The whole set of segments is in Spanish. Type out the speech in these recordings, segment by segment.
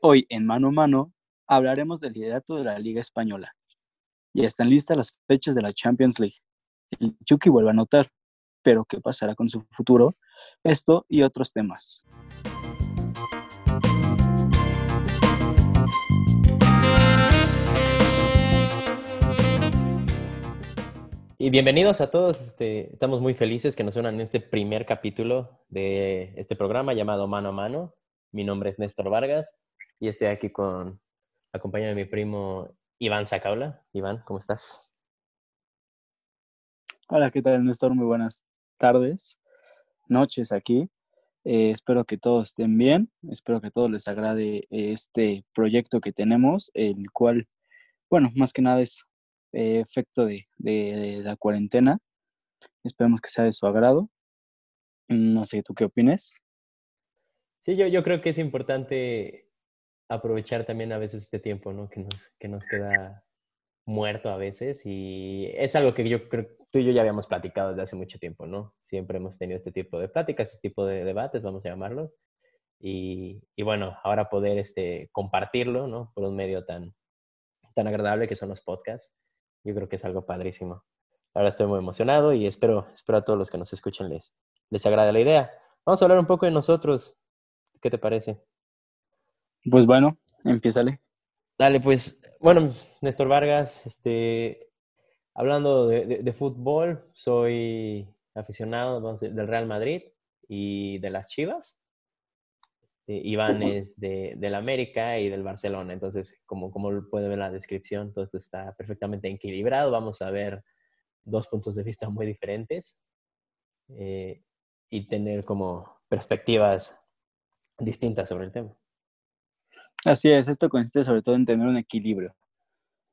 Hoy en Mano a Mano hablaremos del liderato de la Liga Española. Ya están listas las fechas de la Champions League. El Chucky vuelve a anotar, pero ¿qué pasará con su futuro? Esto y otros temas. Y bienvenidos a todos. Este, estamos muy felices que nos unan en este primer capítulo de este programa llamado Mano a Mano. Mi nombre es Néstor Vargas y estoy aquí con acompañado de mi primo Iván Sacaula. Iván, ¿cómo estás? Hola, ¿qué tal, Néstor? Muy buenas tardes, noches aquí. Eh, espero que todos estén bien. Espero que a todos les agrade este proyecto que tenemos, el cual, bueno, más que nada es eh, efecto de, la cuarentena. Esperemos que sea de su agrado. No sé, ¿tú qué opines? Sí, yo, yo creo que es importante aprovechar también a veces este tiempo, ¿no? Que nos, que nos queda muerto a veces y es algo que yo creo tú y yo ya habíamos platicado desde hace mucho tiempo, ¿no? Siempre hemos tenido este tipo de pláticas, este tipo de debates, vamos a llamarlos. Y, y bueno, ahora poder este, compartirlo, ¿no? Por un medio tan, tan agradable que son los podcasts, yo creo que es algo padrísimo. Ahora estoy muy emocionado y espero, espero a todos los que nos escuchen les, les agrade la idea. Vamos a hablar un poco de nosotros. ¿Qué te parece? Pues bueno, empiézale. Dale, pues, bueno, Néstor Vargas, este, hablando de, fútbol, soy aficionado del Real Madrid y de las Chivas. Este, Iván es de, del América y del Barcelona. Entonces, como, como puede ver la descripción, todo esto está perfectamente equilibrado. Vamos a ver dos puntos de vista muy diferentes eh, y tener como perspectivas distintas sobre el tema. Así es, esto consiste sobre todo en tener un equilibrio.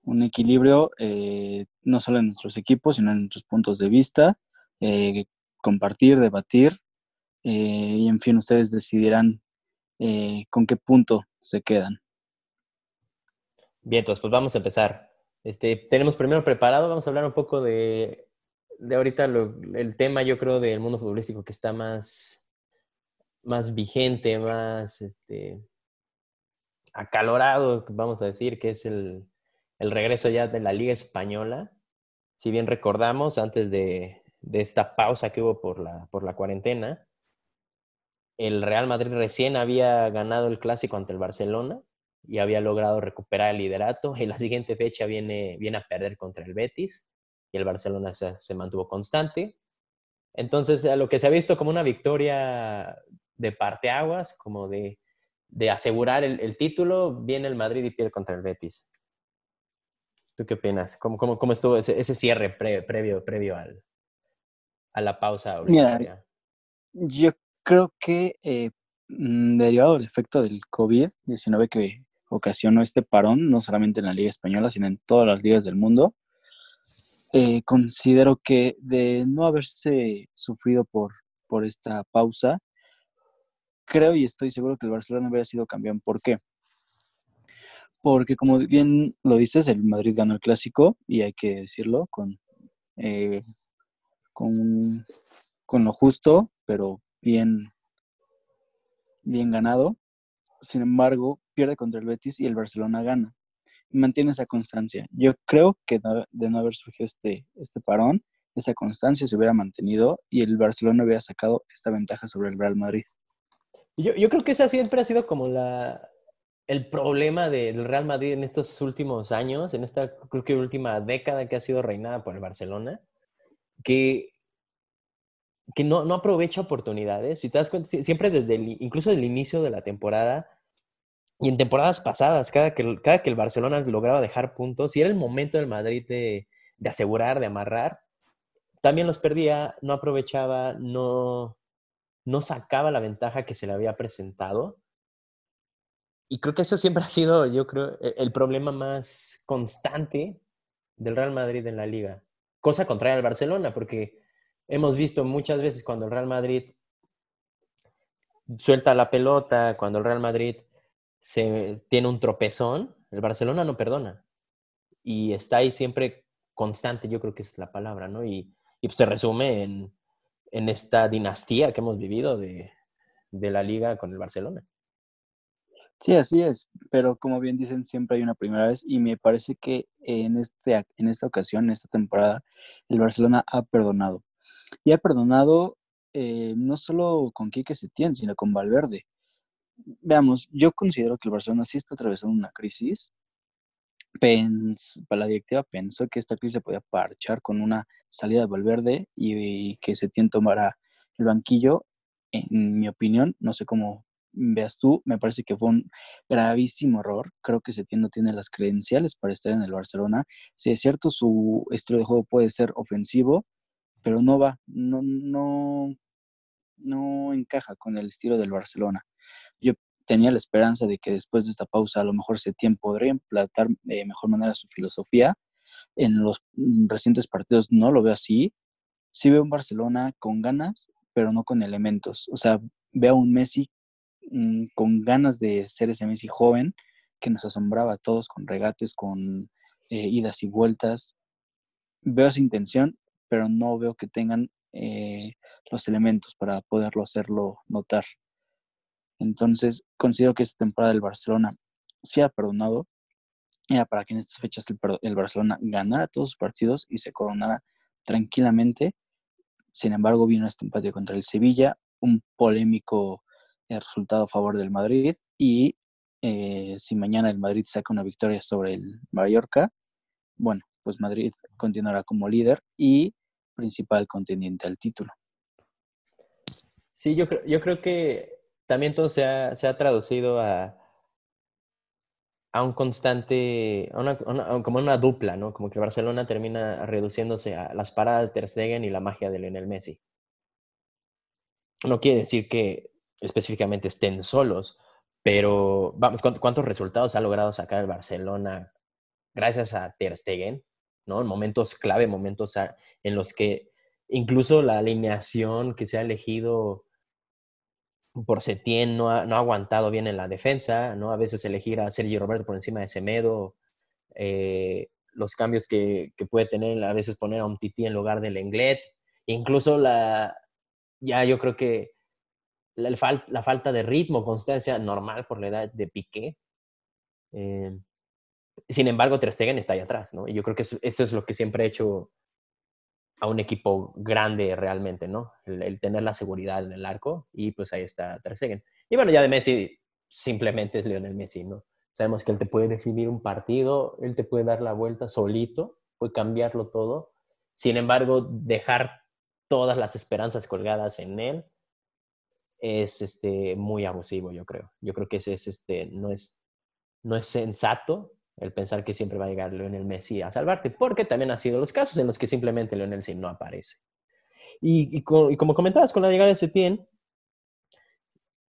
Un equilibrio eh, no solo en nuestros equipos, sino en nuestros puntos de vista, eh, compartir, debatir, y en fin, ustedes decidirán eh, con qué punto se quedan. Bien, entonces pues vamos a empezar. Este, tenemos primero preparado, vamos a hablar un poco de, de ahorita el tema, yo creo, del mundo futbolístico que está más, más vigente, más este, acalorado, vamos a decir, que es el, el regreso ya de la Liga Española. Si bien recordamos, antes de, de esta pausa que hubo por la, por la cuarentena, el Real Madrid recién había ganado el clásico ante el Barcelona y había logrado recuperar el liderato. En la siguiente fecha viene, viene a perder contra el Betis y el Barcelona se, mantuvo constante. Entonces, a lo que se ha visto como una victoria de parteaguas, como de, de asegurar el, título, viene el Madrid y pierde contra el Betis. ¿Tú qué opinas? ¿Cómo, cómo, cómo estuvo ese, cierre previo, previo al, a la pausa Mira, yo creo que eh, mm, derivado del efecto del COVID-19 que ocasionó este parón, no solamente en la Liga Española, sino en todas las ligas del mundo, eh, considero que de no haberse sufrido por, por esta pausa, creo y estoy seguro que el Barcelona hubiera sido campeón. ¿Por qué? Porque como bien lo dices, el Madrid ganó el clásico y hay que decirlo con, eh, con, lo justo, pero bien, bien ganado. Sin embargo, pierde contra el Betis y el Barcelona gana. Mantiene esa constancia. Yo creo que de no haber surgido este, este parón, esa constancia se hubiera mantenido y el Barcelona hubiera sacado esta ventaja sobre el Real Madrid. Yo, yo creo que esa siempre ha sido como la, el problema del Real Madrid en estos últimos años, en esta creo que última década que ha sido reinada por el Barcelona, que que no, no aprovecha oportunidades. Si te das cuenta, siempre desde el, incluso el inicio de la temporada y en temporadas pasadas, cada que, cada que el Barcelona lograba dejar puntos y era el momento del Madrid de, de asegurar, de amarrar, también los perdía, no aprovechaba, no, no sacaba la ventaja que se le había presentado. Y creo que eso siempre ha sido, yo creo, e, el problema más constante del Real Madrid en la liga. Cosa contraria al Barcelona, porque hemos visto muchas veces cuando el Real Madrid suelta la pelota, cuando el Real Madrid se, tiene un tropezón, el Barcelona no perdona. Y está ahí siempre constante, yo creo que es la palabra, ¿no? Y, y pues se resume en, en, esta dinastía que hemos vivido de, de la liga con el Barcelona. Sí, así es, pero como bien dicen, siempre hay una primera vez y me parece que en, este, en esta ocasión, en esta temporada, el Barcelona ha perdonado. Y ha perdonado eh, no solo con Quique Setién, sino con Valverde. Veamos, yo considero que el Barcelona sí está atravesando una crisis. Para la directiva pensó que esta crisis se podía parchar con una salida de Valverde y, que Setién tomara el banquillo. En mi opinión, no sé cómo veas tú, me parece que fue un gravísimo error. Creo que Setién no tiene las credenciales para estar en el Barcelona. Si es cierto, su estilo de juego puede ser ofensivo, pero no va, no, no, no encaja con el estilo del Barcelona. Tenía la esperanza de que después de esta pausa a lo mejor Setién podría implantar de mejor manera su filosofía. En los recientes partidos no lo veo así. Sí veo un Barcelona con ganas, pero no con elementos. O sea, veo a un Messi mm, con ganas de ser ese Messi joven que nos asombraba a todos con regates, con eh, idas y vueltas. Veo esa intención, pero no veo que tengan eh, los elementos para poderlo hacerlo notar. Entonces, considero que esta temporada del Barcelona se ha perdonado. Era para que en estas fechas el, Barcelona ganara todos sus partidos y se coronara tranquilamente. Sin embargo, vino este empate contra el Sevilla, un polémico eh, resultado a favor del Madrid y eh, si mañana el Madrid saca una victoria sobre el Mallorca, bueno, pues Madrid continuará como líder y principal contendiente al título. Sí, yo yo creo que también todo se ha, se ha traducido a, a un constante, a una, como una dupla, ¿no? Como que Barcelona termina reduciéndose a las paradas de Ter Stegen y la magia de Lionel Messi. No quiere decir que específicamente estén solos, pero vamos, ¿cuántos resultados ha logrado sacar el Barcelona gracias a Ter Stegen? ¿no? En momentos clave, momentos en los que incluso la alineación que se ha elegido por Setién no ha, aguantado bien en la defensa, ¿no? A veces elegir a Sergio Roberto por encima de Semedo, eh, los cambios que, puede tener, a veces poner a un Tití en lugar del Englet, incluso la, ya yo creo que la, falta de ritmo, constancia normal por la edad de Piqué. Eh, sin embargo, Ter está ahí atrás, ¿no? Y yo creo que eso, es lo que siempre ha hecho a un equipo grande realmente, ¿no? El, tener la seguridad en el arco y pues ahí está Ter. Y bueno, ya de Messi simplemente es Lionel Messi, ¿no? Sabemos que él te puede definir un partido, él te puede dar la vuelta solito, puede cambiarlo todo. Sin embargo, dejar todas las esperanzas colgadas en él es este, muy abusivo, yo creo. Yo creo que ese es, este, no, es, no es sensato el pensar que siempre va a llegar Lionel Messi a salvarte, porque también ha sido los casos en los que simplemente Lionel Messi no aparece. Y, como comentabas, con la llegada de Setien,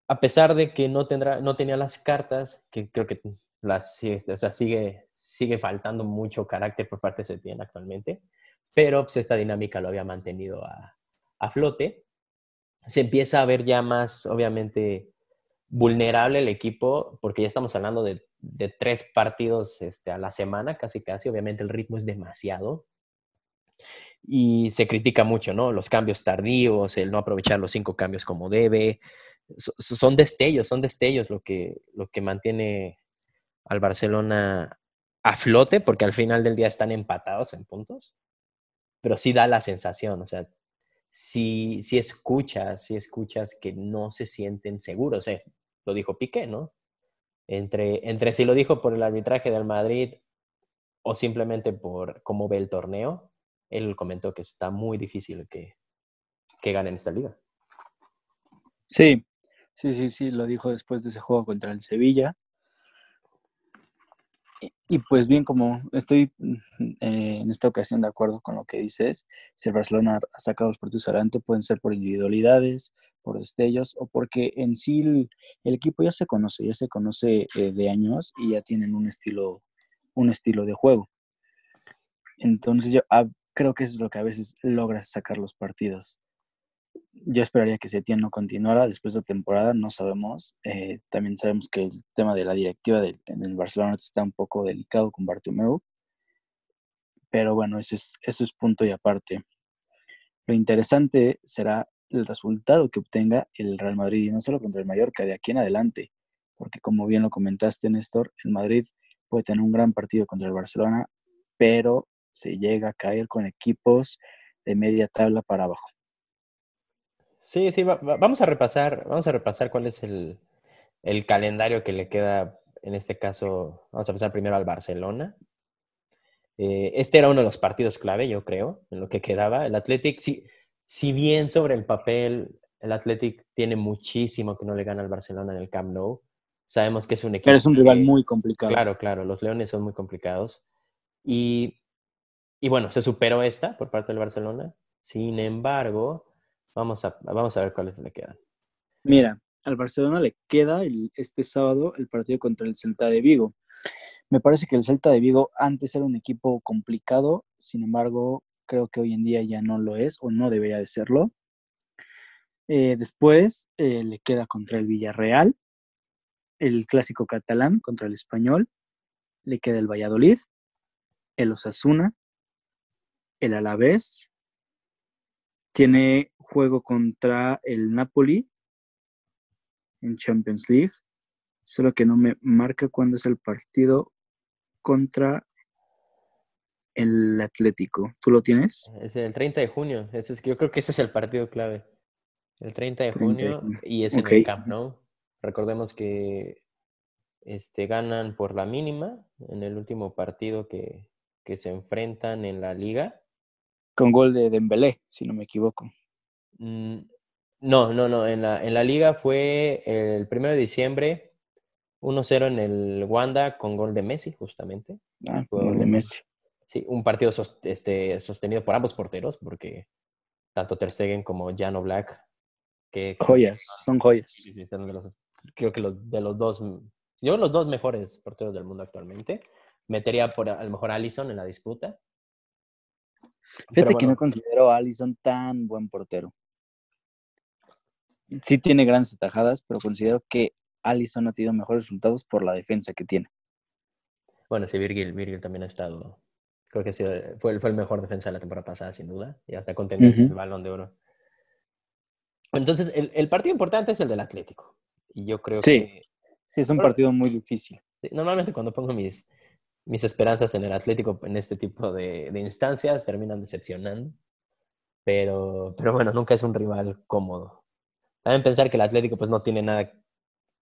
a pesar de que no, tendrá, no tenía las cartas, que creo que las, sigue, sigue faltando mucho carácter por parte de Setien actualmente, pero pues, esta dinámica lo había mantenido a, a flote. Se empieza a ver ya más, obviamente, vulnerable el equipo, porque ya estamos hablando de de tres partidos este, a la semana, casi casi, obviamente el ritmo es demasiado. Y se critica mucho, ¿no? Los cambios tardíos, el no aprovechar los cinco cambios como debe. son destellos, son destellos lo que, lo que mantiene al Barcelona a flote, porque al final del día están empatados en puntos. Pero sí da la sensación, o sea, si, si escuchas, si escuchas que no se sienten seguros, eh, lo dijo Piqué, ¿no? Entre, entre si lo dijo por el arbitraje del Madrid o simplemente por cómo ve el torneo, él comentó que está muy difícil que, que ganen esta liga. Sí, sí, sí, sí, lo dijo después de ese juego contra el Sevilla. Y, pues bien, como estoy eh, en esta ocasión de acuerdo con lo que dices, si el Barcelona ha sacado los partidos adelante, pueden ser por individualidades, por destellos o porque en sí el, equipo ya se conoce, ya se conoce eh, de años y ya tienen un estilo, un estilo de juego. Entonces yo ah, creo que eso es lo que a veces logra sacar los partidos. Yo esperaría que Setién no continuara después de temporada, no sabemos. Eh, también sabemos que el tema de la directiva del, del Barcelona está un poco delicado con Bartomeu. Pero bueno, eso es, eso es punto y aparte. Lo interesante será el resultado que obtenga el Real Madrid, y no solo contra el Mallorca, de aquí en adelante. porque como bien lo comentaste, Néstor, el Madrid puede tener un gran partido contra el Barcelona, pero se llega a caer con equipos de media tabla para abajo. Sí, sí, vamos a repasar, vamos a repasar cuál es el, calendario que le queda, en este caso, vamos a empezar primero al Barcelona. Eh, este era uno de los partidos clave, yo creo, en lo que quedaba. El Athletic, si, si bien sobre el papel el Athletic tiene muchísimo que no le gana al Barcelona en el Camp Nou, sabemos que es un equipo. Pero es un rival muy complicado. Claro, claro, los Leones son muy complicados. Y, y bueno, se superó esta por parte del Barcelona. Sin embargo, vamos a, vamos a ver cuáles le quedan. Mira, al Barcelona le queda este sábado el partido contra el Celta de Vigo. Me parece que el Celta de Vigo antes era un equipo complicado, sin embargo, creo que hoy en día ya no lo es o no debería de serlo. Eh, después eh, le queda contra el Villarreal, el clásico catalán contra el español, le queda el Valladolid, el Osasuna, el Alavés, tiene juego contra el Napoli en Champions League, solo que no me marca cuándo es el partido contra el Atlético. ¿Tú lo tienes? Es el 30 de junio. es, yo creo que ese es el partido clave. El 30 de junio y es en el Camp Nou. Recordemos que este, ganan por la mínima en el último partido que, se enfrentan en la liga. Con gol de Dembélé, si no me equivoco. Mm, no, no, no. En la, en la liga fue el 1 de diciembre 1-0 en el Wanda con gol de Messi, justamente. Ah, gol de Messi. Sí, un partido este, sostenido por ambos porteros, porque tanto Ter Stegen como Jan Black joyas, son joyas. creo que los, de los dos, yo los dos mejores porteros del mundo actualmente. Metería por a lo mejor Allison en la disputa. Fíjate que no considero a Allison tan buen portero. Sí tiene grandes atajadas, pero considero que Allison ha tenido mejores resultados por la defensa que tiene. Bueno, sí, Virgil, Virgil también ha estado. Creo que fue, fue el mejor defensa de la temporada pasada, sin duda. Y hasta contento el balón de oro. Entonces, el, partido importante es el del Atlético. Y yo creo que... Sí, es un partido muy difícil. Normalmente cuando pongo mis, mis esperanzas en el Atlético en este tipo de, instancias terminan decepcionando. Pero, pero bueno, nunca es un rival cómodo. También pensar que el Atlético pues no tiene nada,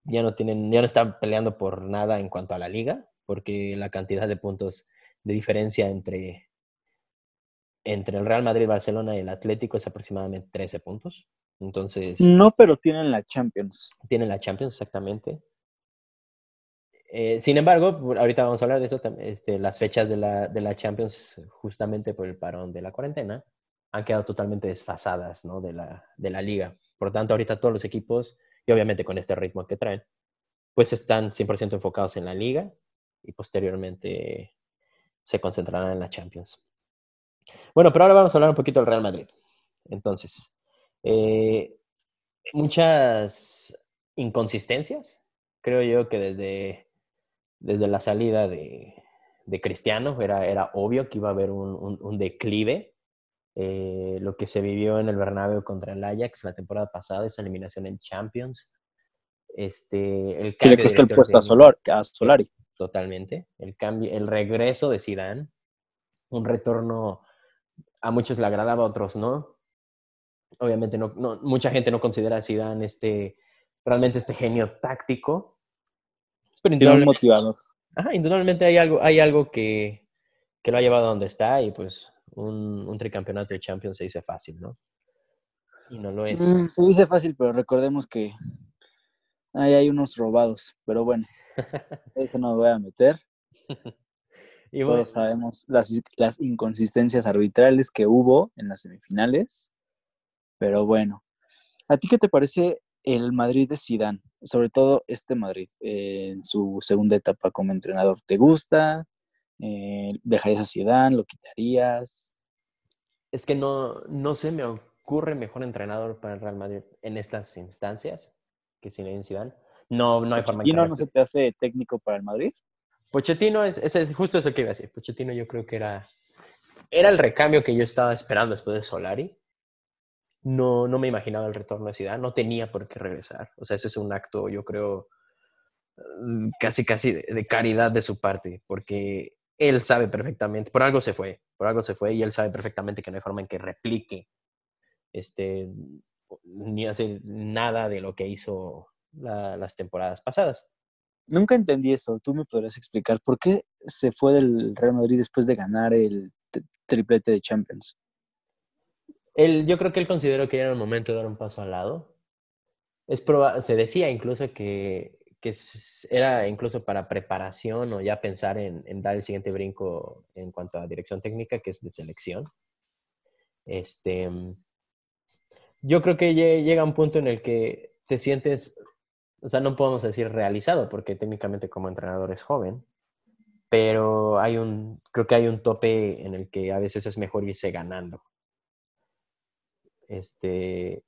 ya no tienen, ya no están peleando por nada en cuanto a la liga, porque la cantidad de puntos de diferencia entre, entre el Real Madrid, Barcelona y el Atlético es aproximadamente 13 puntos. Entonces. No, pero tienen la Champions. Tienen la Champions, exactamente. Eh, sin embargo, ahorita vamos a hablar de eso, este, las fechas de la, de la Champions, justamente por el parón de la cuarentena, han quedado totalmente desfasadas ¿no? de, la, de la liga. Por lo tanto, ahorita todos los equipos, y obviamente con este ritmo que traen, pues están 100% enfocados en la liga y posteriormente se concentrarán en la Champions. Bueno, pero ahora vamos a hablar un poquito del Real Madrid. Entonces, eh, muchas inconsistencias. Creo yo que desde, desde la salida de, Cristiano era, era obvio que iba a haber un, declive. Eh, lo que se vivió en el Bernabéu contra el Ajax la temporada pasada, esa eliminación en Champions. Este, el que le costó el puesto a, a Solari. Totalmente. El, cambio, el regreso de Zidane, un retorno a muchos le agradaba, a otros no obviamente no, mucha gente no considera a Zidane este, realmente este genio táctico. Pero indudablemente, motivador. Ajá, indudablemente hay algo, hay algo que, que, lo ha llevado a donde está y pues un, un, tricampeonato de Champions se dice fácil, ¿no? Y no lo es. Mm, se dice fácil, pero recordemos que ahí hay unos robados, pero bueno, eso no me voy a meter. y bueno, Todos sabemos las, las inconsistencias arbitrales que hubo en las semifinales. Pero bueno, ¿a ti qué te parece el Madrid de Sidán? Sobre todo este Madrid en su segunda etapa como entrenador. ¿Te gusta? Eh, ¿Dejarías a Sidán? ¿Lo quitarías? Es que no, no se me ocurre mejor entrenador para el Real Madrid en estas instancias que Zinedine Zidane. No, no hay forma ¿Y no se te hace técnico para el Madrid? Pochettino, es, es, justo eso que iba a decir. Pochettino yo creo que era, era el recambio que yo estaba esperando después de Solari no, no me imaginaba el retorno de Zidane, no tenía por qué regresar. O sea, ese es un acto, yo creo, mm, casi, casi de, caridad de su parte, porque él sabe perfectamente, por algo se fue, por algo se fue y él sabe perfectamente que no hay forma en que replique este, ni hace nada de lo que hizo las temporadas pasadas. Nunca entendí eso. ¿Tú me podrías explicar por qué se fue del Real Madrid después de ganar el triplete de Champions? Él, yo creo que él consideró que era el momento de dar un paso al lado. Es se decía incluso que, que, era incluso para preparación o ya pensar en, en, dar el siguiente brinco en cuanto a dirección técnica, que es de selección. Este, yo creo que llega un punto en el que te sientes o sea, no podemos decir realizado, porque técnicamente como entrenador es joven, pero hay un, creo que hay un tope en el que a veces es mejor irse ganando. Este,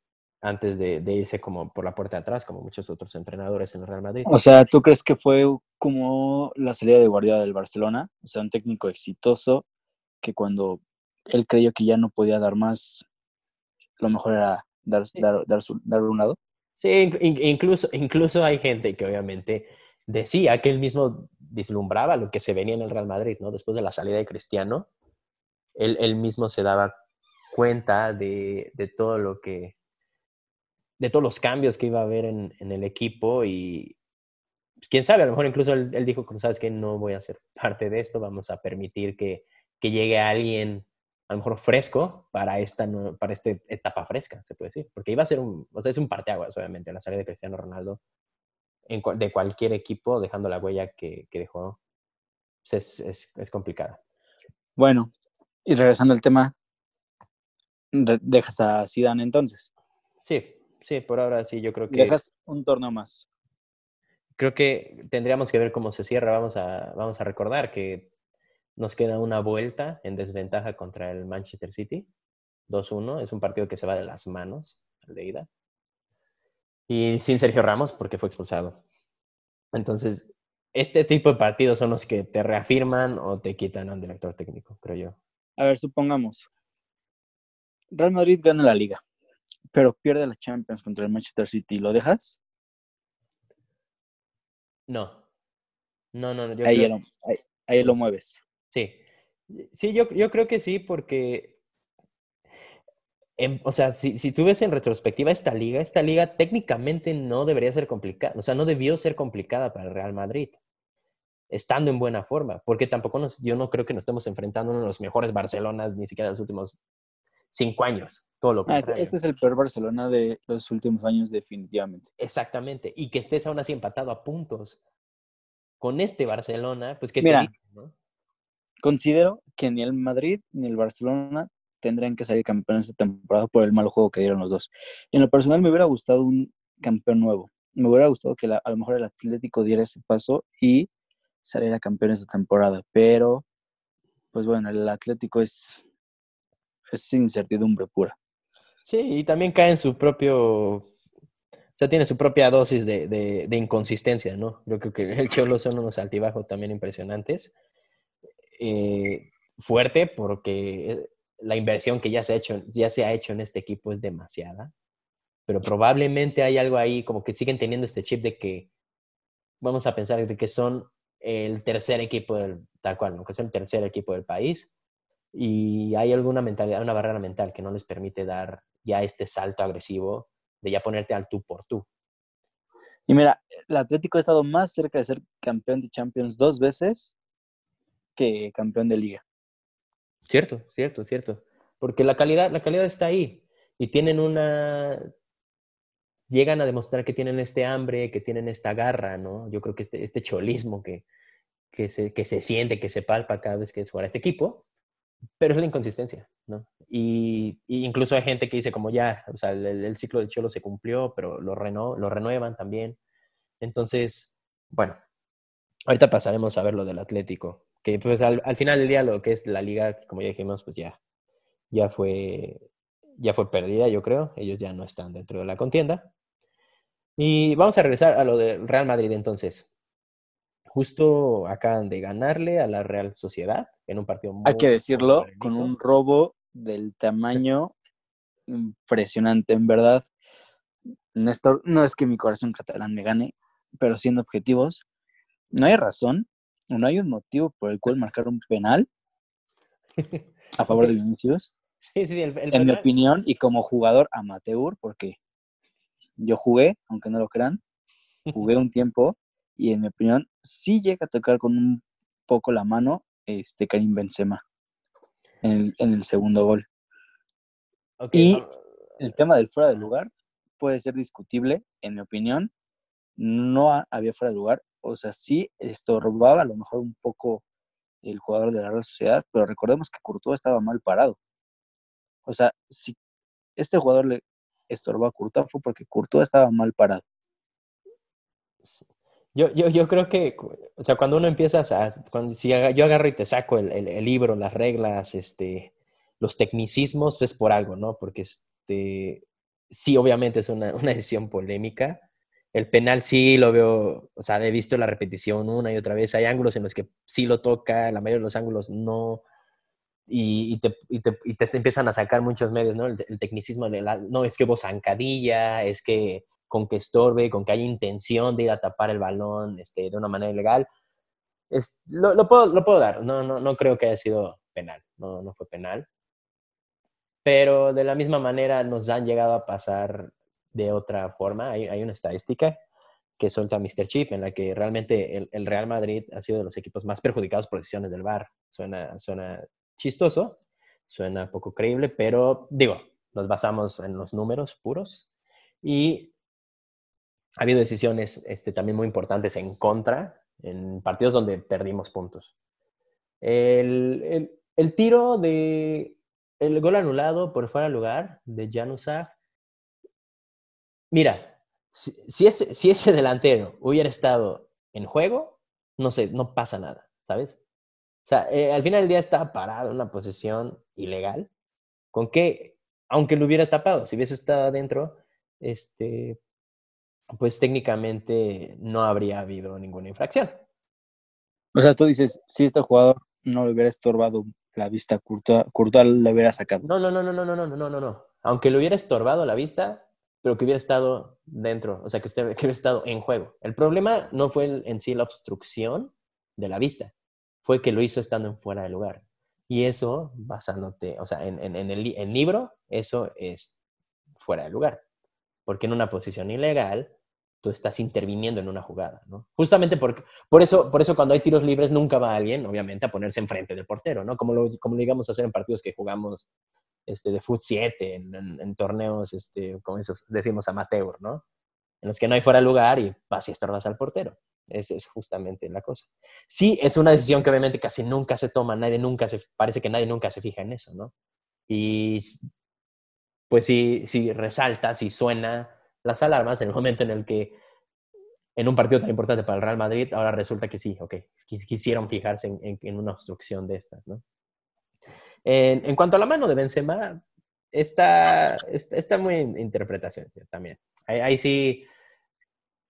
antes de, irse como por la puerta de atrás, como muchos otros entrenadores en el Real Madrid. O sea, ¿tú crees que fue como la salida de Guardiola del Barcelona? O sea, un técnico exitoso que cuando él creyó que ya no podía dar más, lo mejor era dar, dar, dar, dar un lado. Sí, incluso, incluso hay gente que obviamente decía que él mismo vislumbraba lo que se venía en el Real Madrid, ¿no? Después de la salida de Cristiano, él, mismo se daba cuenta de, todo lo que, de todos los cambios que iba a haber en, el equipo y pues, quién sabe, a lo mejor incluso él, dijo, como sabes que no voy a ser parte de esto, vamos a permitir que, que llegue alguien a lo mejor fresco para esta, para esta etapa fresca, se puede decir. Porque iba a ser un, o sea, es un parteaguas, obviamente, la salida de Cristiano Ronaldo en, de cualquier equipo, dejando la huella que, que dejó, pues es, es, complicada. Bueno, y regresando al tema, ¿dejas a Zidane entonces? Sí, sí, por ahora sí, yo creo que... Dejas un torneo más. Creo que tendríamos que ver cómo se cierra. Vamos a, vamos a recordar que nos queda una vuelta en desventaja contra el Manchester City. 2-1. Es un partido que se va de las manos al de ida. Y sin Sergio Ramos porque fue expulsado. Entonces, este tipo de partidos son los que te reafirman o te quitan al director técnico, creo yo. A ver, supongamos. Real Madrid gana la liga, pero pierde la Champions contra el Manchester City. ¿Lo dejas? No. No, no, Yo ahí, lo, ahí lo mueves. Sí, sí, yo, yo creo que sí, porque, o sea, si, si tú ves en retrospectiva esta liga, esta liga técnicamente no debería ser complicada, o sea, no debió ser complicada para el Real Madrid, estando en buena forma, porque tampoco nos, yo no creo que nos estemos enfrentando a uno de los mejores Barcelonas ni siquiera de los últimos cinco años, todo lo ah, este, este, es el peor Barcelona de los últimos años definitivamente. Exactamente, y que estés aún así empatado a puntos con este Barcelona, pues que te ¿no? Considero que ni el Madrid ni el Barcelona tendrían que salir campeones esta temporada por el mal juego que dieron los dos. En lo personal me hubiera gustado un campeón nuevo. Me hubiera gustado que a lo mejor el Atlético diera ese paso y saliera campeón esta temporada. Pero, pues bueno, el Atlético es, es incertidumbre pura. Sí, y también cae en su propio o sea, tiene su propia dosis de, de, inconsistencia, ¿no? Yo creo que el Cholo son unos altibajos también impresionantes. Eh, fuerte porque eh, la inversión que ya se, ha hecho, ya se ha hecho en este equipo es demasiada, pero probablemente hay algo ahí como que siguen teniendo este chip de que vamos a pensar de que son el tercer equipo del, tal cual, ¿no? que son el tercer equipo del país y hay alguna mentalidad, una barrera mental que no les permite dar ya este salto agresivo de ya ponerte al tú por tú. Y mira, el Atlético ha estado más cerca de ser campeón de Champions dos veces que campeón de liga. Cierto, cierto, cierto. Porque la calidad, la calidad está ahí. Y tienen una. Llegan a demostrar que tienen este hambre, que tienen esta garra, ¿no? Yo creo que este, este cholismo que, que, se, que se siente, que se palpa cada vez que es jugar este equipo, pero es la inconsistencia, ¿no? Y, incluso hay gente que dice como ya, o sea, el, ciclo del Cholo se cumplió, pero lo, reno, lo renuevan también. Entonces, bueno, ahorita pasaremos a ver lo del Atlético que pues al, final del día lo que es la liga, como ya dijimos, pues ya, ya fue ya fue perdida, yo creo. Ellos ya no están dentro de la contienda. Y vamos a regresar a lo del Real Madrid entonces. Justo acaban de ganarle a la Real Sociedad en un partido muy... Hay que decirlo, con un robo del tamaño impresionante, en verdad. Néstor, no es que mi corazón catalán me gane, pero siendo objetivos, no hay razón no hay un motivo por el cual marcar un penal a favor de Vinicius. Sí, sí, el, el En mi opinión, y como jugador amateur, porque yo jugué, aunque no lo crean, jugué un tiempo, y en mi opinión, sí llega a tocar con un poco la mano este Karim Benzema en el, en el segundo gol. Y- va- El tema del fuera de lugar puede ser discutible, en mi opinión. No ha- había fuera de lugar, o sea, sí estorbaba a lo mejor un poco el jugador de la Real Sociedad, pero recordemos que Courtois estaba mal parado. O sea, si este jugador le estorbó a Courtois fue porque Courtois estaba mal parado. Yo, yo, yo creo que, o sea, cuando uno empieza a, cuando, si yo agarro y te saco el, el- libro, las reglas, este, los tecnicismos, es por algo, ¿no? Porque este, sí, obviamente es una, una decisión polémica. El penal sí lo veo, o sea, he visto la repetición una y otra vez. Hay ángulos en los que sí lo toca, la mayoría de los ángulos no. Y, y te, y, te, te empiezan a sacar muchos medios, ¿no? El, el tecnicismo no, es que vos zancadilla, es que con que estorbe, con que haya intención de ir a tapar el balón este, de una manera ilegal. Es, lo, puedo, dar, no, no, no creo que haya sido penal, no, no fue penal. Pero de la misma manera nos han llegado a pasar de otra forma. Hay, una estadística que suelta Mr. Chip en la que realmente el, el, Real Madrid ha sido de los equipos más perjudicados por decisiones del VAR. Suena, suena chistoso, suena poco creíble, pero digo, nos basamos en los números puros y ha habido decisiones este, también muy importantes en contra, en partidos donde perdimos puntos. El, el, tiro de el gol anulado por fuera de lugar de Januzaj, mira, si, si, ese, si ese delantero hubiera estado en juego, no sé, no pasa nada, ¿sabes? O sea, eh, al final del día estaba parado en una posición ilegal, con que, aunque lo hubiera tapado, si hubiese estado adentro, este, pues técnicamente no habría habido ninguna infracción. O sea, tú dices, si este jugador no le hubiera estorbado la vista, Courtois, le hubiera sacado. No, no, no, no, no, no, no, no, no, no. Aunque le hubiera estorbado la vista, pero que hubiera estado dentro, o sea, que, esté, que hubiera estado en juego. El problema no fue el, en sí la obstrucción de la vista, fue que lo hizo estando en fuera de lugar. Y eso, basándote, o sea, en, en, en el en libro, eso es fuera de lugar. Porque en una posición ilegal, tú estás interviniendo en una jugada, ¿no? Justamente por, por, eso, por eso cuando hay tiros libres nunca va alguien, obviamente, a ponerse enfrente del portero, ¿no? Como lo, como lo digamos hacer en partidos que jugamos este, de Foot 7, en, en, en, torneos, este, como esos decimos amateur, ¿no? En los que no hay fuera lugar y vas y estorbas al portero. Esa es justamente la cosa. Sí, es una decisión que obviamente casi nunca se toma, nadie nunca se, parece que nadie nunca se fija en eso, ¿no? Y pues si, si resalta, si suena las alarmas en el momento en el que en un partido tan importante para el Real Madrid, ahora resulta que sí, ok, quisieron fijarse en, en, una obstrucción de estas, ¿no? En, cuanto a la mano de Benzema, está, está, está muy en interpretación también. Ahí, ahí, sí,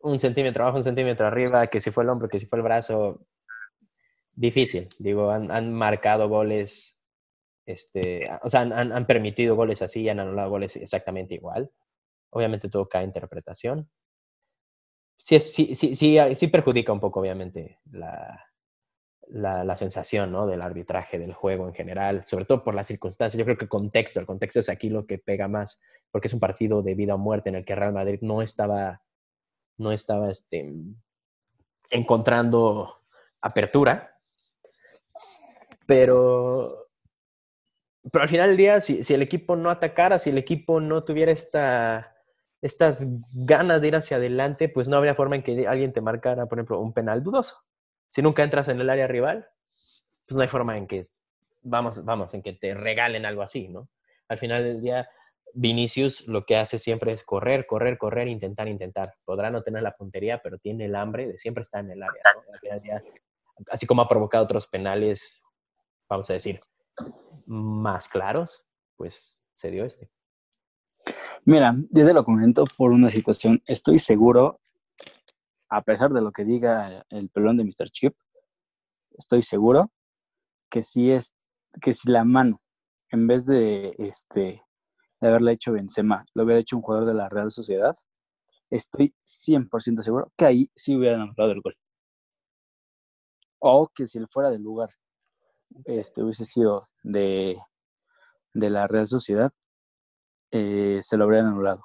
un centímetro abajo, un centímetro arriba, que si fue el hombro, que si fue el brazo, difícil. Digo, han, han marcado goles, este, o sea, han, han, permitido goles así y han anulado goles exactamente igual. Obviamente todo cae interpretación. Sí, sí, sí, sí, sí perjudica un poco, obviamente, la, la, la, sensación ¿no? del arbitraje del juego en general, sobre todo por las circunstancias. Yo creo que el contexto, el contexto es aquí lo que pega más, porque es un partido de vida o muerte en el que Real Madrid no estaba, no estaba este, encontrando apertura, pero, pero al final del día, si, si el equipo no atacara, si el equipo no tuviera esta estas ganas de ir hacia adelante, pues no habría forma en que alguien te marcara, por ejemplo, un penal dudoso. Si nunca entras en el área rival, pues no hay forma en que, vamos, vamos, en que te regalen algo así, ¿no? Al final del día, Vinicius lo que hace siempre es correr, correr, correr, intentar, intentar. Podrá no tener la puntería, pero tiene el hambre de siempre estar en el área. así como ha provocado otros penales, vamos a decir, más claros, pues se dio este. Mira, yo te lo comento por una situación. Estoy seguro, a pesar de lo que diga el pelón de Mr. Chip, estoy seguro que si es que si la mano, en vez de este de haberle hecho Benzema, lo hubiera hecho un jugador de la Real Sociedad, estoy 100% seguro que ahí sí hubieran anotado el gol. O que si él fuera del lugar este, hubiese sido de, de la Real Sociedad, eh, se lo habrían anulado.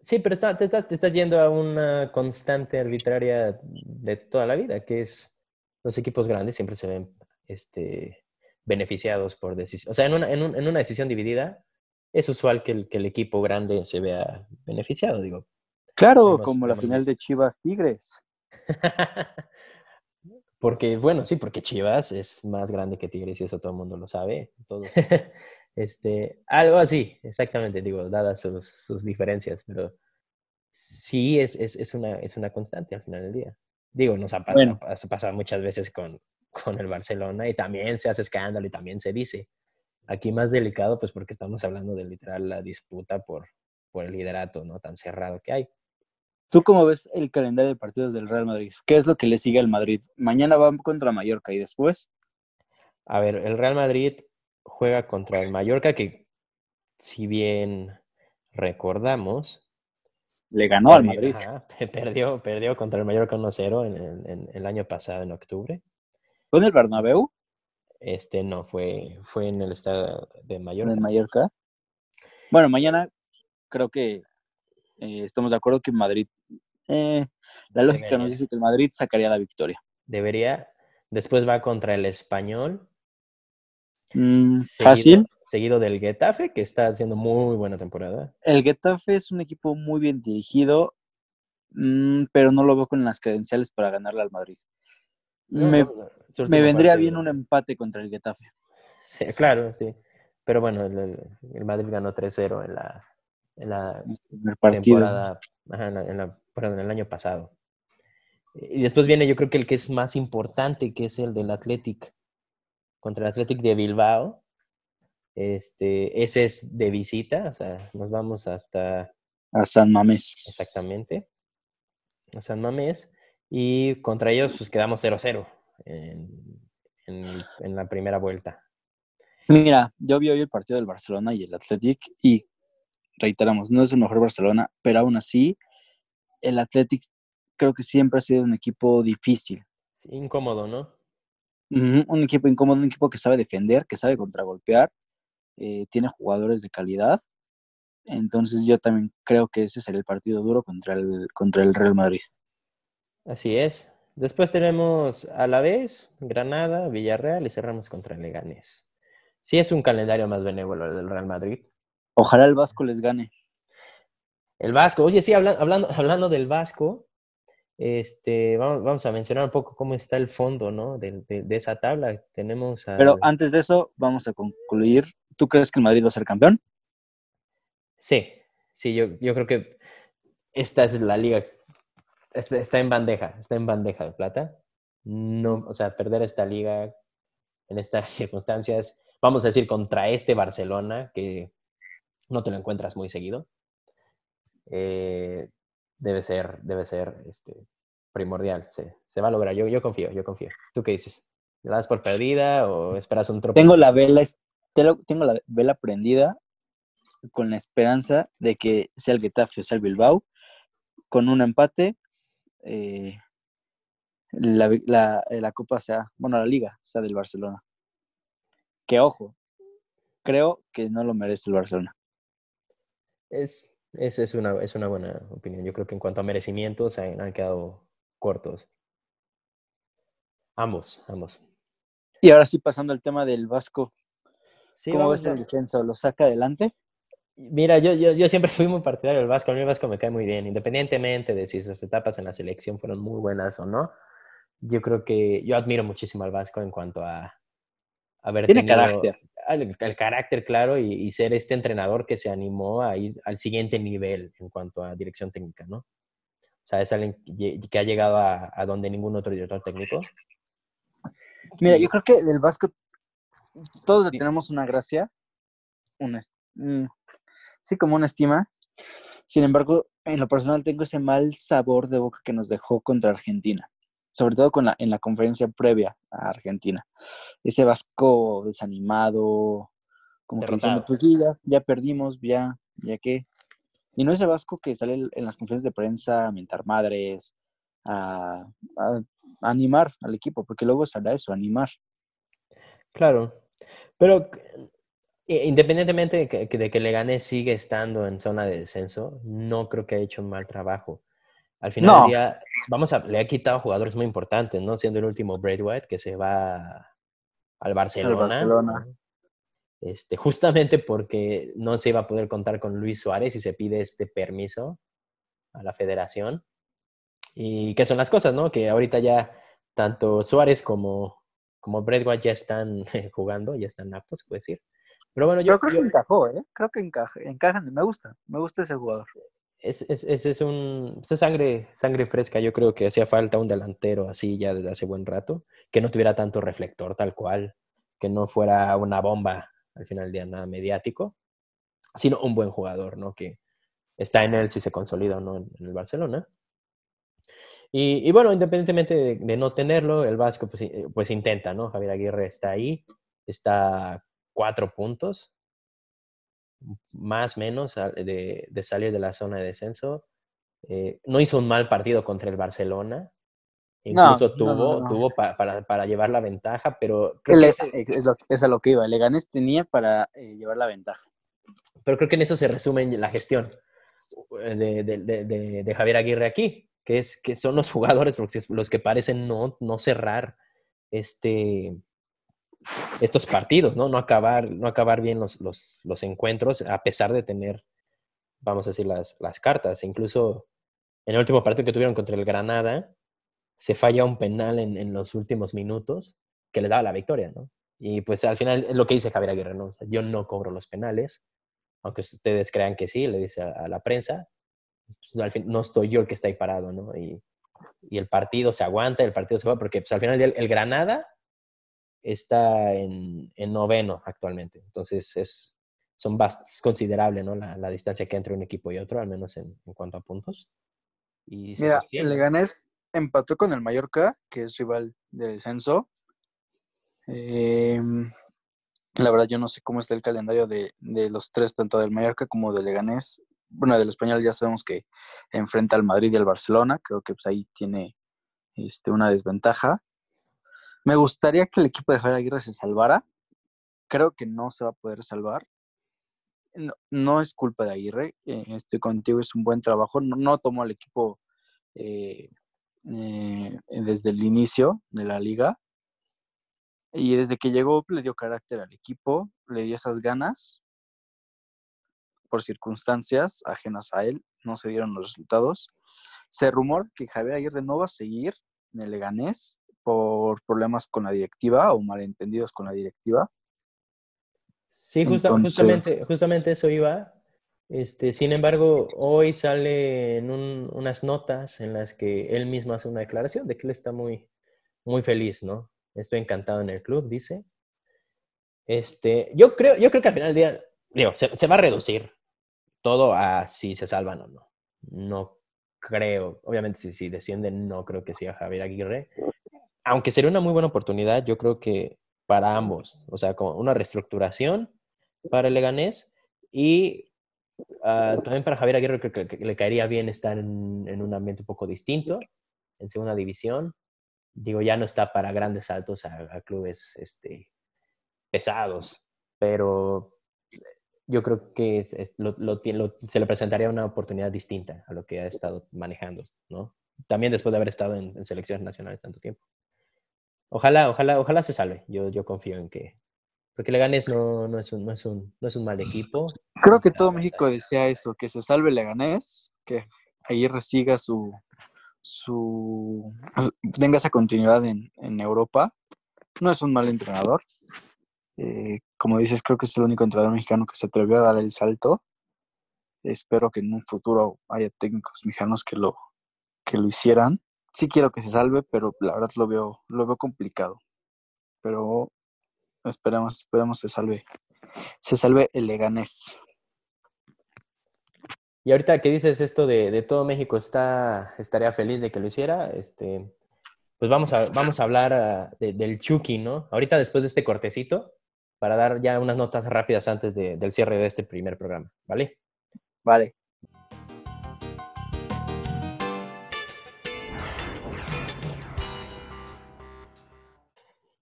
Sí, pero está, te, está, te estás yendo a una constante arbitraria de toda la vida, que es los equipos grandes siempre se ven este, beneficiados por decisión. O sea, en una, en, un, en una decisión dividida, es usual que el, que el, equipo grande se vea beneficiado, digo. Claro, como la final de Chivas Tigres. porque, bueno, sí, porque Chivas es más grande que Tigres y eso todo el mundo lo sabe. Todos. este, algo así, exactamente, digo, dadas sus, sus diferencias, pero sí es, es, es, una, es una constante al final del día. Digo, nos ha pasado, bueno. ha pasado muchas veces con, con el Barcelona y también se hace escándalo y también se dice. Aquí más delicado, pues porque estamos hablando de literal la disputa por, por el liderato, ¿no? Tan cerrado que hay. ¿Tú cómo ves el calendario de partidos del Real Madrid? ¿Qué es lo que le sigue al Madrid? Mañana va contra Mallorca y después. A ver, el Real Madrid juega contra el Mallorca, que si bien recordamos. Le ganó perdió, al Madrid. Ajá, perdió, perdió contra el Mallorca 1-0 en, en, en, el año pasado, en octubre. ¿Fue en el Bernabéu? Este no, fue, fue en el estado de Mallorca. ¿En Mallorca? Bueno, mañana creo que eh, estamos de acuerdo que Madrid, eh, la lógica Debería. nos dice que el Madrid sacaría la victoria. Debería. Después va contra el Español. Mm, seguido, fácil. Seguido del Getafe, que está haciendo muy buena temporada. El Getafe es un equipo muy bien dirigido, mmm, pero no lo veo con las credenciales para ganarle al Madrid. No, me, vendría partido. bien un empate contra el Getafe. Sí, claro, sí. Pero bueno, el, el Madrid ganó 3-0 en la, en la el partido. temporada, ajá, en, la, en, la, perdón, el año pasado. Y después viene yo creo que el que es más importante, que es el del Athletic, contra el Athletic de Bilbao. Este, ese es de visita, o sea, nos vamos hasta... A San Mamés. Exactamente. A San Mamés. Y contra ellos pues quedamos 0-0 en, en, en, la primera vuelta. Mira, yo vi hoy el partido del Barcelona y el Athletic y reiteramos, no es el mejor Barcelona, pero aún así el Athletic creo que siempre ha sido un equipo difícil. Sí, incómodo, ¿no? Un equipo incómodo, un equipo que sabe defender, que sabe contragolpear, eh, tiene jugadores de calidad. Entonces yo también creo que ese sería el partido duro contra el, contra el Real Madrid. Así es. Después tenemos a la vez Granada, Villarreal y cerramos contra Leganés. Sí es un calendario más benévolo del Real Madrid. Ojalá el Vasco les gane. El Vasco, oye, sí, hablando, hablando, hablando del Vasco, este, vamos, vamos, a mencionar un poco cómo está el fondo, ¿no? De, de, de esa tabla. Tenemos a... Pero antes de eso, vamos a concluir. ¿Tú crees que el Madrid va a ser campeón? Sí, sí, yo, yo creo que esta es la liga está en bandeja, está en bandeja de plata. No, o sea, perder esta liga en estas circunstancias, vamos a decir, contra este Barcelona, que no te lo encuentras muy seguido, eh, debe ser, debe ser este, primordial. Se, se, va a lograr. Yo, yo confío, yo confío. ¿Tú qué dices? ¿La das por perdida o esperas un tropo? Tengo la vela, tengo la vela prendida con la esperanza de que sea el Getafe o sea el Bilbao, con un empate eh, la, la, la, Copa sea, bueno, la Liga sea del Barcelona. Que ojo, creo que no lo merece el Barcelona. Es, es, es, una, es una buena opinión. Yo creo que en cuanto a merecimientos han, han quedado cortos. Ambos, ambos. Y ahora sí, pasando al tema del Vasco. Sí, ¿Cómo ves el descenso? ¿Lo saca adelante? Mira, yo, yo, yo, siempre fui muy partidario del Vasco. A mí el Vasco me cae muy bien, independientemente de si sus etapas en la selección fueron muy buenas o no. Yo creo que yo admiro muchísimo al Vasco en cuanto a haber Tiene tenido carácter. El, el, carácter, claro, y, y, ser este entrenador que se animó a ir al siguiente nivel en cuanto a dirección técnica, ¿no? O sea, es alguien que ha llegado a, a donde ningún otro director técnico. Mira, yo creo que del Vasco todos tenemos una gracia, una, sí como una estima. Sin embargo, en lo personal tengo ese mal sabor de boca que nos dejó contra Argentina, sobre todo con la, en la conferencia previa a Argentina. Ese Vasco desanimado, como que diciendo, pues sí, ya, ya perdimos, ya, ya qué. Y no es el Vasco que sale en las conferencias de prensa a mentar madres, a, animar al equipo, porque luego sale eso, animar. Claro, pero eh, independientemente de que, de que Leganés sigue estando en zona de descenso, no creo que haya hecho un mal trabajo. Al final del día, vamos a, le ha quitado jugadores muy importantes, ¿no? Siendo el último White que se va al Barcelona. Este, justamente porque no se iba a poder contar con Luis Suárez y se pide este permiso a la federación. Y qué son las cosas, ¿no? Que ahorita ya tanto Suárez como, como White ya están jugando, ya están aptos, se puede decir. Pero bueno, yo, creo que encajó, ¿eh? Creo que encaja, encajan, me gusta, me gusta ese jugador. Es, es, un, sangre, sangre fresca. Yo creo que hacía falta un delantero así ya desde hace buen rato, que no tuviera tanto reflector tal cual, que no fuera una bomba al final del día, nada mediático, sino un buen jugador, ¿no? Que está en él si se consolida o no en, el Barcelona. Y, y, bueno, independientemente de, no tenerlo, el Vasco pues, pues intenta, ¿no? Javier Aguirre está ahí, está cuatro puntos, más o menos de, de, salir de la zona de descenso. Eh, no hizo un mal partido contra el Barcelona. Incluso tuvo, tuvo para, para, llevar la ventaja, pero creo que es, es, a lo que iba. Leganés tenía para eh, llevar la ventaja. Pero creo que en eso se resume la gestión eh, de, de, de, Javier Aguirre aquí, que, es, que son los jugadores los, los que parecen no, no cerrar este, estos partidos, ¿no? No acabar, no acabar bien los, los, los encuentros, a pesar de tener, vamos a decir, las, las cartas. Incluso en el último partido que tuvieron contra el Granada, se falla un penal en, en los últimos minutos que le daba la victoria, ¿no? Y pues al final es lo que dice Javier Aguirre, ¿no? yo no cobro los penales, aunque ustedes crean que sí, le dice a, la prensa, pues, al fin, no estoy yo el que está ahí parado, ¿no? Y, y el partido se aguanta, el partido se va, porque pues, al final el, el Granada está en, en noveno actualmente. Entonces es, son es considerable ¿no? la, la, distancia que entre un equipo y otro, al menos en, en cuanto a puntos. Y Mira, el Leganés empató con el Mallorca, que es rival de descenso. Eh, la verdad, yo no sé cómo está el calendario de, de, los tres, tanto del Mallorca como del Leganés. Bueno, del español ya sabemos que enfrenta al Madrid y al Barcelona. Creo que pues, ahí tiene este, una desventaja. Me gustaría que el equipo de Javier Aguirre se salvara. Creo que no se va a poder salvar. No, es culpa de Aguirre. Eh, estoy contigo, es un buen trabajo. No, tomó al equipo eh, eh, desde el inicio de la liga. Y desde que llegó le dio carácter al equipo, le dio esas ganas. Por circunstancias ajenas a él, no se dieron los resultados. Se rumora que Javier Aguirre no va a seguir en el Leganés por problemas con la directiva o malentendidos con la directiva. Sí, justamente, justamente eso iba. Este, sin embargo, hoy salen unas notas en las que él mismo hace una declaración de que él está muy, muy feliz, ¿no? Estoy encantado en el club, dice. Este, yo creo, yo creo que al final del día, digo, se, se va a reducir todo a si se salvan o no. No creo, obviamente si, si descienden, no creo que sea Javier Aguirre, aunque sería una muy buena oportunidad, yo creo que para ambos, o sea, como una reestructuración para el Leganés y uh, también para Javier Aguirre creo que, le caería bien estar en, en, un ambiente un poco distinto, en segunda división. Digo, ya no está para grandes saltos a, a clubes este, pesados, pero yo creo que es, es, lo, lo, lo, se le presentaría una oportunidad distinta a lo que ha estado manejando, ¿no? También después de haber estado en, en selecciones nacionales tanto tiempo. Ojalá, ojalá, ojalá se salve. Yo, yo confío en que. Porque Leganés no, no, es un, no, es un, no es un mal equipo. Creo que todo México desea eso, que se salve Leganés, que ahí resiga su, su tenga esa continuidad en, en Europa. No es un mal entrenador. Eh, como dices, creo que es el único entrenador mexicano que se atrevió a dar el salto. Espero que en un futuro haya técnicos mexicanos que lo, que lo hicieran sí quiero que se salve, pero la verdad lo veo, lo veo complicado. Pero esperemos, esperemos se salve, se salve el Leganés. Y ahorita que dices esto de, de, todo México está, estaría feliz de que lo hiciera, este, pues vamos a, vamos a hablar ah, de, del Chucky, ¿no? Ahorita después de este cortecito, para dar ya unas notas rápidas antes de, del cierre de este primer programa, ¿vale? Vale.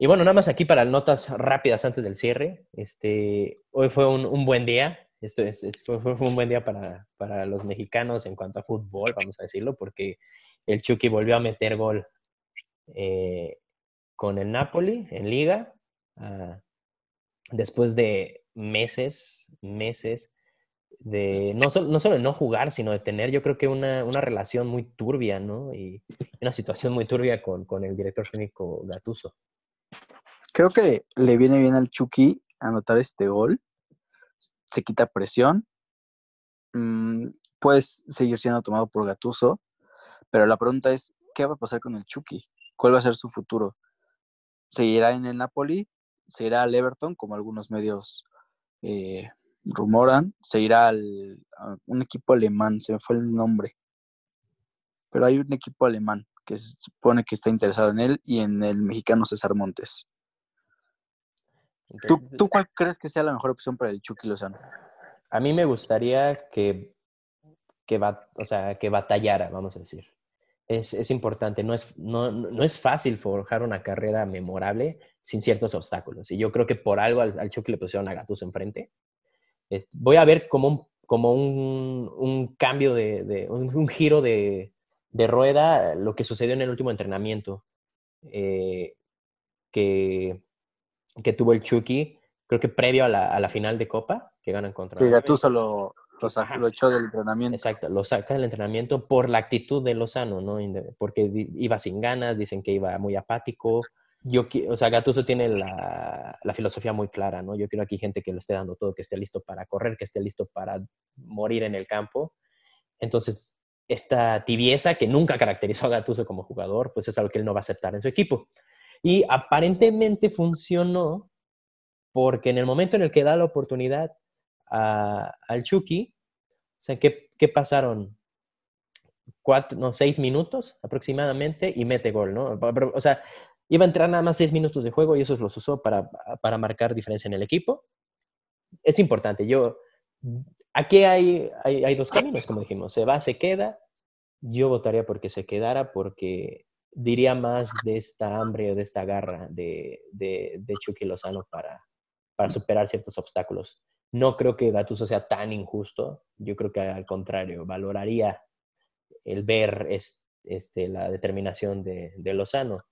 Y bueno, nada más aquí para notas rápidas antes del cierre. Este, hoy fue un, buen día. Esto es, fue, un buen día para, para los mexicanos en cuanto a fútbol, vamos a decirlo, porque el Chucky volvió a meter gol eh, con el Napoli en liga. ah, después de meses, meses de no, sol- no solo de no jugar, sino de tener yo creo que una, una relación muy turbia, ¿no? Y una situación muy turbia con, con el director técnico Gatuso. Creo que le viene bien al Chucky anotar este gol. Se quita presión. Mm, puedes seguir siendo tomado por Gatuso. Pero la pregunta es, ¿qué va a pasar con el Chucky? ¿Cuál va a ser su futuro? ¿Seguirá en el Napoli? ¿Se irá al Everton, como algunos medios eh, rumoran? ¿Se irá al, a un equipo alemán? Se me fue el nombre. Pero hay un equipo alemán que se supone que está interesado en él y en el mexicano César Montes. ¿Tú, tú cuál crees que sea la mejor opción para el Chucky Lozano? A mí me gustaría que, que, bat- o sea, que batallara, vamos a decir. Es, es importante, no es, no, no es fácil forjar una carrera memorable sin ciertos obstáculos. Y yo creo que por algo al, al Chucky le pusieron a Gattuso enfrente. Es- voy a ver como un, como un, un cambio de, de- un, un giro de, de rueda, lo que sucedió en el último entrenamiento eh, que, que tuvo el Chucky, creo que previo a la, a la final de Copa, que ganan contra la Gattuso lo, lo, lo echó del entrenamiento. Exacto, lo saca del entrenamiento por la actitud de Lozano, ¿no? Porque iba sin ganas, dicen que iba muy apático. Yo, o sea, Gattuso tiene la, la filosofía muy clara, ¿no? Yo quiero aquí gente que lo esté dando todo, que esté listo para correr, que esté listo para morir en el campo. Entonces, esta tibieza que nunca caracterizó a Gattuso como jugador, pues es algo que él no va a aceptar en su equipo. Y aparentemente funcionó porque en el momento en el que da la oportunidad a- al Chucky, o sea, ¿qué, qué pasaron? Cuatro, no, seis minutos aproximadamente y mete gol, ¿no? O sea, iba a entrar nada más seis minutos de juego y eso los usó para, para marcar diferencia en el equipo. Es importante. Yo, aquí hay, hay, hay dos caminos, como dijimos. Se va, se queda. Yo votaría porque se quedara porque diría más de esta hambre o de esta garra de, de, de Chucky Lozano para, para superar ciertos obstáculos. No creo que Gattuso sea tan injusto. Yo creo que al contrario, valoraría el ver es- este, la determinación de, de Lozano.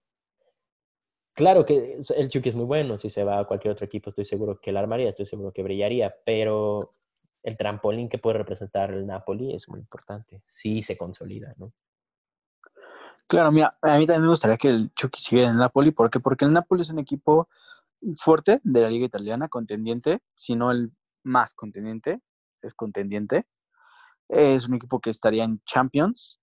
Claro que el Chucky es muy bueno. Si se va a cualquier otro equipo, estoy seguro que la armaría, estoy seguro que brillaría. Pero el trampolín que puede representar el Napoli es muy importante. Sí se consolida, ¿no? Claro, mira, a mí también me gustaría que el Chucky siguiera en el Napoli. ¿Por qué? Porque el Napoli es un equipo fuerte de la liga italiana, contendiente, si no el más contendiente, es contendiente. Es un equipo que estaría en Champions,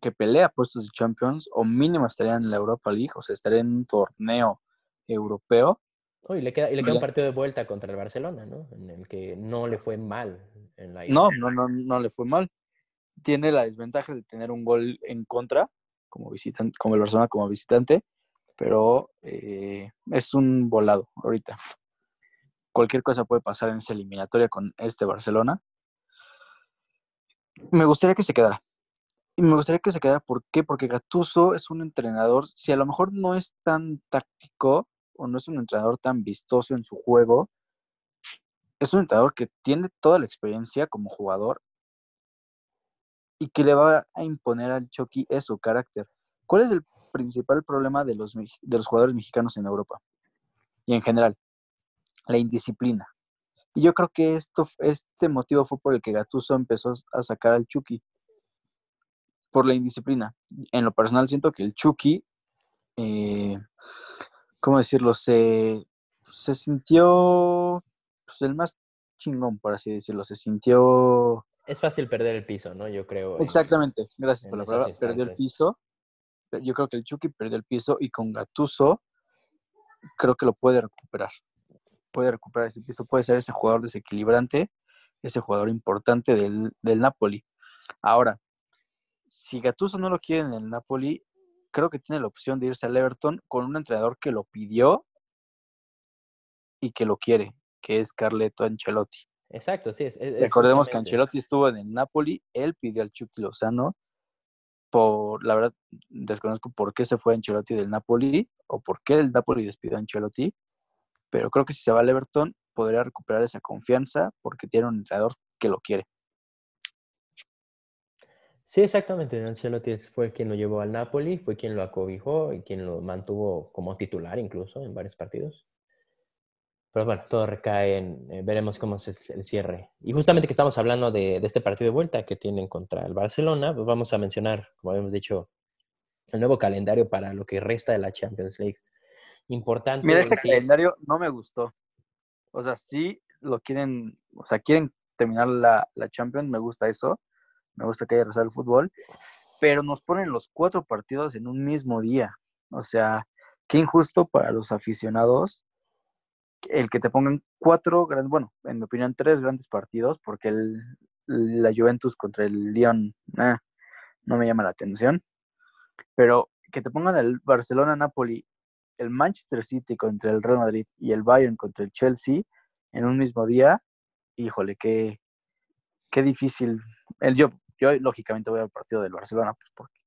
que pelea puestos de Champions, o mínimo estaría en la Europa League, o sea, estaría en un torneo europeo. Oh, y le queda, y le queda un partido de vuelta contra el Barcelona, ¿no? En el que no le fue mal en la. No, no, no, no le fue mal. Tiene la desventaja de tener un gol en contra, como visitante, el Barcelona como visitante, pero eh, es un volado ahorita. Cualquier cosa puede pasar en esa eliminatoria con este Barcelona. Me gustaría que se quedara. Y me gustaría que se quedara, ¿por qué? Porque Gattuso es un entrenador, si a lo mejor no es tan táctico o no es un entrenador tan vistoso en su juego, es un entrenador que tiene toda la experiencia como jugador y que le va a imponer al Chucky es su carácter. ¿Cuál es el principal problema de los, de los jugadores mexicanos en Europa y en general? La indisciplina. Y yo creo que esto, este motivo fue por el que Gattuso empezó a sacar al Chucky, por la indisciplina. En lo personal siento que el Chucky, eh, ¿cómo decirlo? Se, se sintió pues, el más chingón, por así decirlo. Se sintió Es fácil perder el piso, ¿no? Yo creo. en- Exactamente, gracias por la palabra. Perdió el piso. Yo creo que el Chucky perdió el piso y con Gatuso creo que lo puede recuperar. Puede recuperar ese piso, puede ser ese jugador desequilibrante, ese jugador importante del, del Napoli. Ahora, si Gatuso no lo quiere en el Napoli, creo que tiene la opción de irse al Everton con un entrenador que lo pidió y que lo quiere, que es Carleto Ancelotti. Exacto, sí. Es, Recordemos que Ancelotti estuvo en el Napoli, él pidió al Chucky Lozano por, la verdad, desconozco por qué se fue Ancelotti del Napoli o por qué el Napoli despidió a Ancelotti, pero creo que si se va al Everton podría recuperar esa confianza porque tiene un entrenador que lo quiere. Sí, exactamente. Ancelotti fue quien lo llevó al Napoli, fue quien lo acobijó y quien lo mantuvo como titular incluso en varios partidos. Pero bueno, todo recae en, eh, veremos cómo es el cierre. Y justamente que estamos hablando de, este partido de vuelta que tienen contra el Barcelona, pues vamos a mencionar, como habíamos dicho, el nuevo calendario para lo que resta de la Champions League. Importante. Mira, este calendario no me gustó. O sea, sí lo quieren, o sea, quieren terminar la, la Champions, me gusta eso, me gusta que haya rezado el fútbol, pero nos ponen los cuatro partidos en un mismo día. O sea, qué injusto para los aficionados el que te pongan cuatro grandes, bueno, en mi opinión, tres grandes partidos, porque el, la Juventus contra el Lyon no me llama la atención, pero que te pongan el Barcelona-Napoli, el Manchester City contra el Real Madrid y el Bayern contra el Chelsea en un mismo día, híjole, qué, qué difícil. El, yo, yo lógicamente voy al partido del Barcelona, pues porque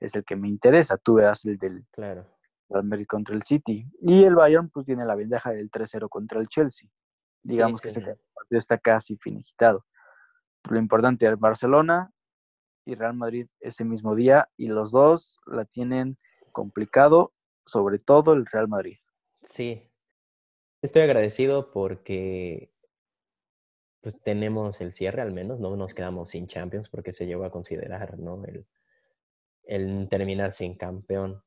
es el que me interesa, tú veas el del, claro contra el City. Y el Bayern pues tiene la ventaja del 3-0 contra el Chelsea. Digamos que ese partido está casi finiquitado. Lo importante es Barcelona y Real Madrid ese mismo día y los dos la tienen complicado, sobre todo el Real Madrid. Sí. Estoy agradecido porque pues tenemos el cierre al menos, no nos quedamos sin Champions porque se llegó a considerar, ¿no? El, el terminar sin campeón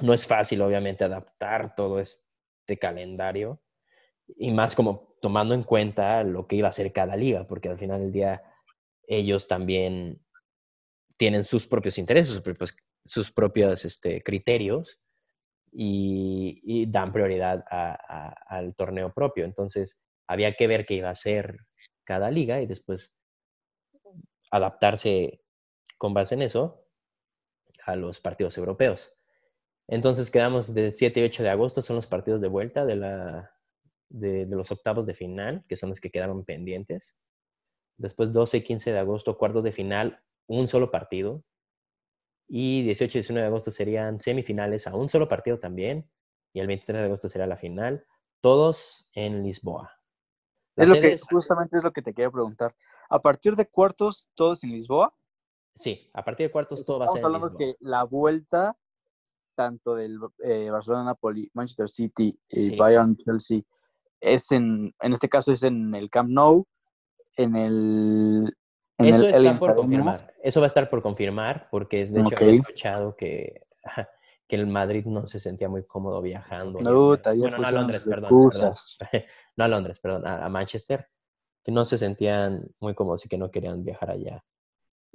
no es fácil, obviamente, adaptar todo este calendario y más como tomando en cuenta lo que iba a ser cada liga, porque al final del día ellos también tienen sus propios intereses, sus propios, este, criterios y, dan prioridad al torneo propio. Entonces, había que ver qué iba a ser cada liga y después adaptarse con base en eso a los partidos europeos. Entonces quedamos de 7 y 8 de agosto, son los partidos de vuelta de, la, de, los octavos de final, que son los que quedaron pendientes. Después 12 y 15 de agosto, cuartos de final, un solo partido. Y 18 y 19 de agosto serían semifinales a un solo partido también. Y el 23 de agosto será la final, todos en Lisboa. es lo que, justamente es lo que te quería preguntar. ¿A partir de cuartos, todos en Lisboa? Sí, a partir de cuartos todo va a ser en Lisboa. hablando que la vuelta tanto del eh, Barcelona, Napoli, Manchester City y Bayern, Chelsea, es en, en este caso es en el Camp Nou, en el... Eso está por confirmar. Eso va a estar por confirmar, porque de hecho he escuchado que, que el Madrid no se sentía muy cómodo viajando. No, bueno, no a Londres, perdón, No a Londres, perdón, a Manchester, que no se sentían muy cómodos y que no querían viajar allá.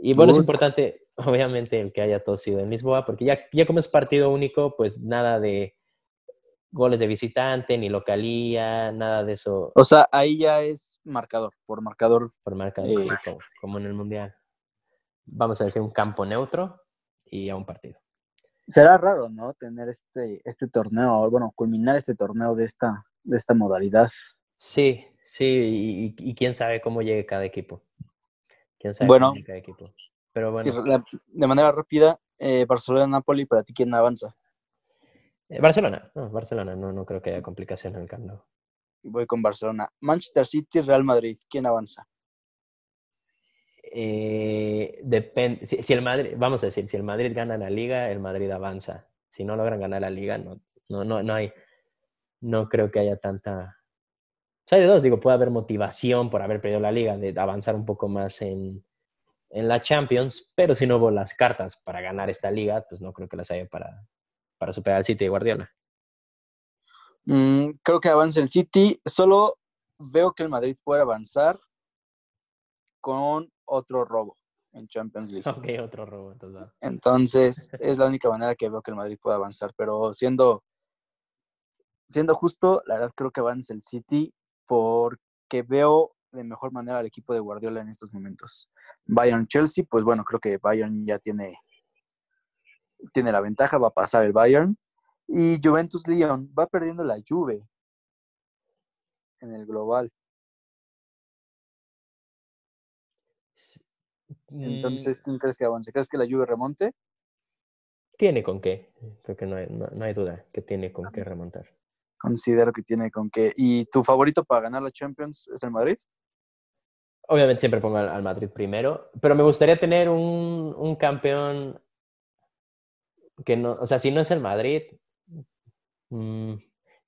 Y bueno, es importante, obviamente, el que haya todo sido en Lisboa, porque ya, ya como es partido único, pues nada de goles de visitante, ni localía, nada de eso. O sea, ahí ya es marcador, por marcador. Por marcador, sí, eh. como, en el Mundial. Vamos a decir un campo neutro y a un partido. Será raro, ¿no? Tener este, este torneo, bueno, culminar este torneo de esta, de esta modalidad. Sí, sí, y quién sabe cómo llegue cada equipo bueno, equipo. Pero bueno. De manera rápida, eh, Barcelona-Napoli, ¿para ti quién avanza? Eh, Barcelona, no, Barcelona, no, no creo que haya complicación en el campo. Voy con Barcelona. Manchester City, Real Madrid, ¿quién avanza? Eh, depende. Si, el Madrid, vamos a decir, si el Madrid gana la liga, el Madrid avanza. Si no logran ganar la liga, no, no, no, no hay, no creo que haya tanta, o sea, de dos, digo, puede haber motivación por haber perdido la liga, de avanzar un poco más en, en la Champions, pero si no hubo las cartas para ganar esta liga, pues no creo que las haya para, para superar al City de Guardiola. Mm, creo que avanza el City. Solo veo que el Madrid puede avanzar con otro robo en Champions League. Ok, otro robo. Entonces, entonces es la única manera que veo que el Madrid puede avanzar. Pero siendo, siendo justo, la verdad creo que avanza el City porque veo de mejor manera al equipo de Guardiola en estos momentos. Bayern Chelsea, pues bueno, creo que Bayern ya tiene, tiene la ventaja, va a pasar el Bayern. Y Juventus Lyon va perdiendo la Juve en el global. Entonces, ¿quién crees que avance? ¿Crees que la Juve remonte? Tiene con qué. Creo que no hay, no, no hay duda que tiene con qué remontar. Considero que tiene con qué. ¿Y tu favorito para ganar la Champions es el Madrid? Obviamente siempre pongo al, Madrid primero, pero me gustaría tener un, un campeón que no, o sea, si no es el Madrid, mm,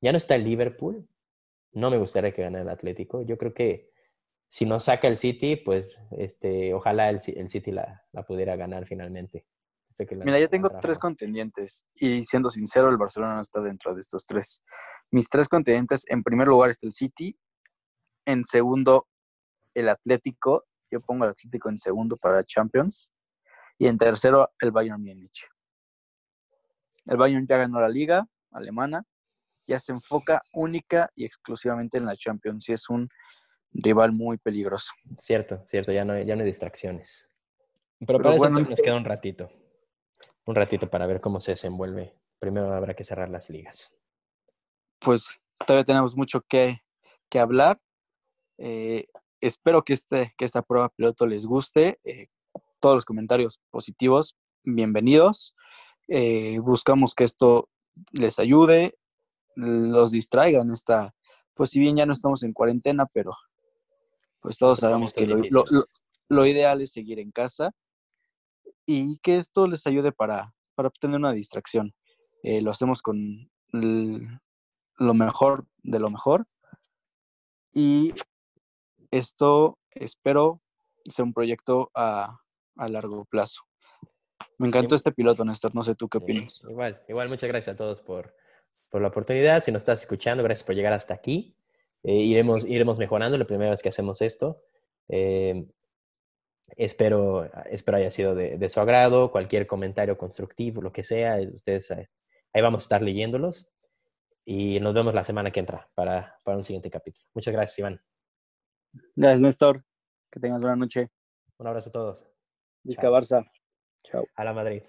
ya no está el Liverpool, no me gustaría que gane el Atlético. Yo creo que si no saca el City, pues este, ojalá el, el City la, la pudiera ganar finalmente. Sé que la- Mira, yo tengo tres contendientes y siendo sincero, el Barcelona no está dentro de estos tres. Mis tres contendientes, en primer lugar está el City, en segundo el Atlético, yo pongo al Atlético en segundo para Champions, y en tercero el Bayern Múnich. El Bayern ya ganó la liga alemana, ya se enfoca única y exclusivamente en la Champions y es un rival muy peligroso. Cierto, cierto, ya no, hay- ya no hay distracciones. Pero, Pero para eso bueno, te- nos esto- queda un ratito. Un ratito para ver cómo se desenvuelve. Primero habrá que cerrar las ligas. pues todavía tenemos mucho que, que hablar. Eh, espero que, este, que esta prueba piloto les guste. Eh, todos los comentarios positivos, bienvenidos. Eh, buscamos que esto les ayude, los distraiga en esta, pues si bien ya no estamos en cuarentena, pero pues todos sabemos que lo ideal es seguir en casa y que esto les ayude para, para obtener una distracción. Eh, lo hacemos con l- lo mejor de lo mejor. Y esto espero sea un proyecto a, a largo plazo. Me encantó este piloto, Néstor. No sé tú qué opinas. Igual, igual, muchas gracias a todos por, por la oportunidad. Si nos estás escuchando, gracias por llegar hasta aquí. Eh, iremos, iremos mejorando la primera vez que hacemos esto. Eh, espero, espero haya sido de, de su agrado. Cualquier comentario constructivo, lo que sea, eh, ustedes eh, ahí vamos a estar leyéndolos. Y nos vemos la semana que entra para, para un siguiente capítulo. Muchas gracias, Iván. Gracias, Néstor. Que tengas buena noche. Un abrazo a todos. Vizca. Barça. Chao. A la Madrid.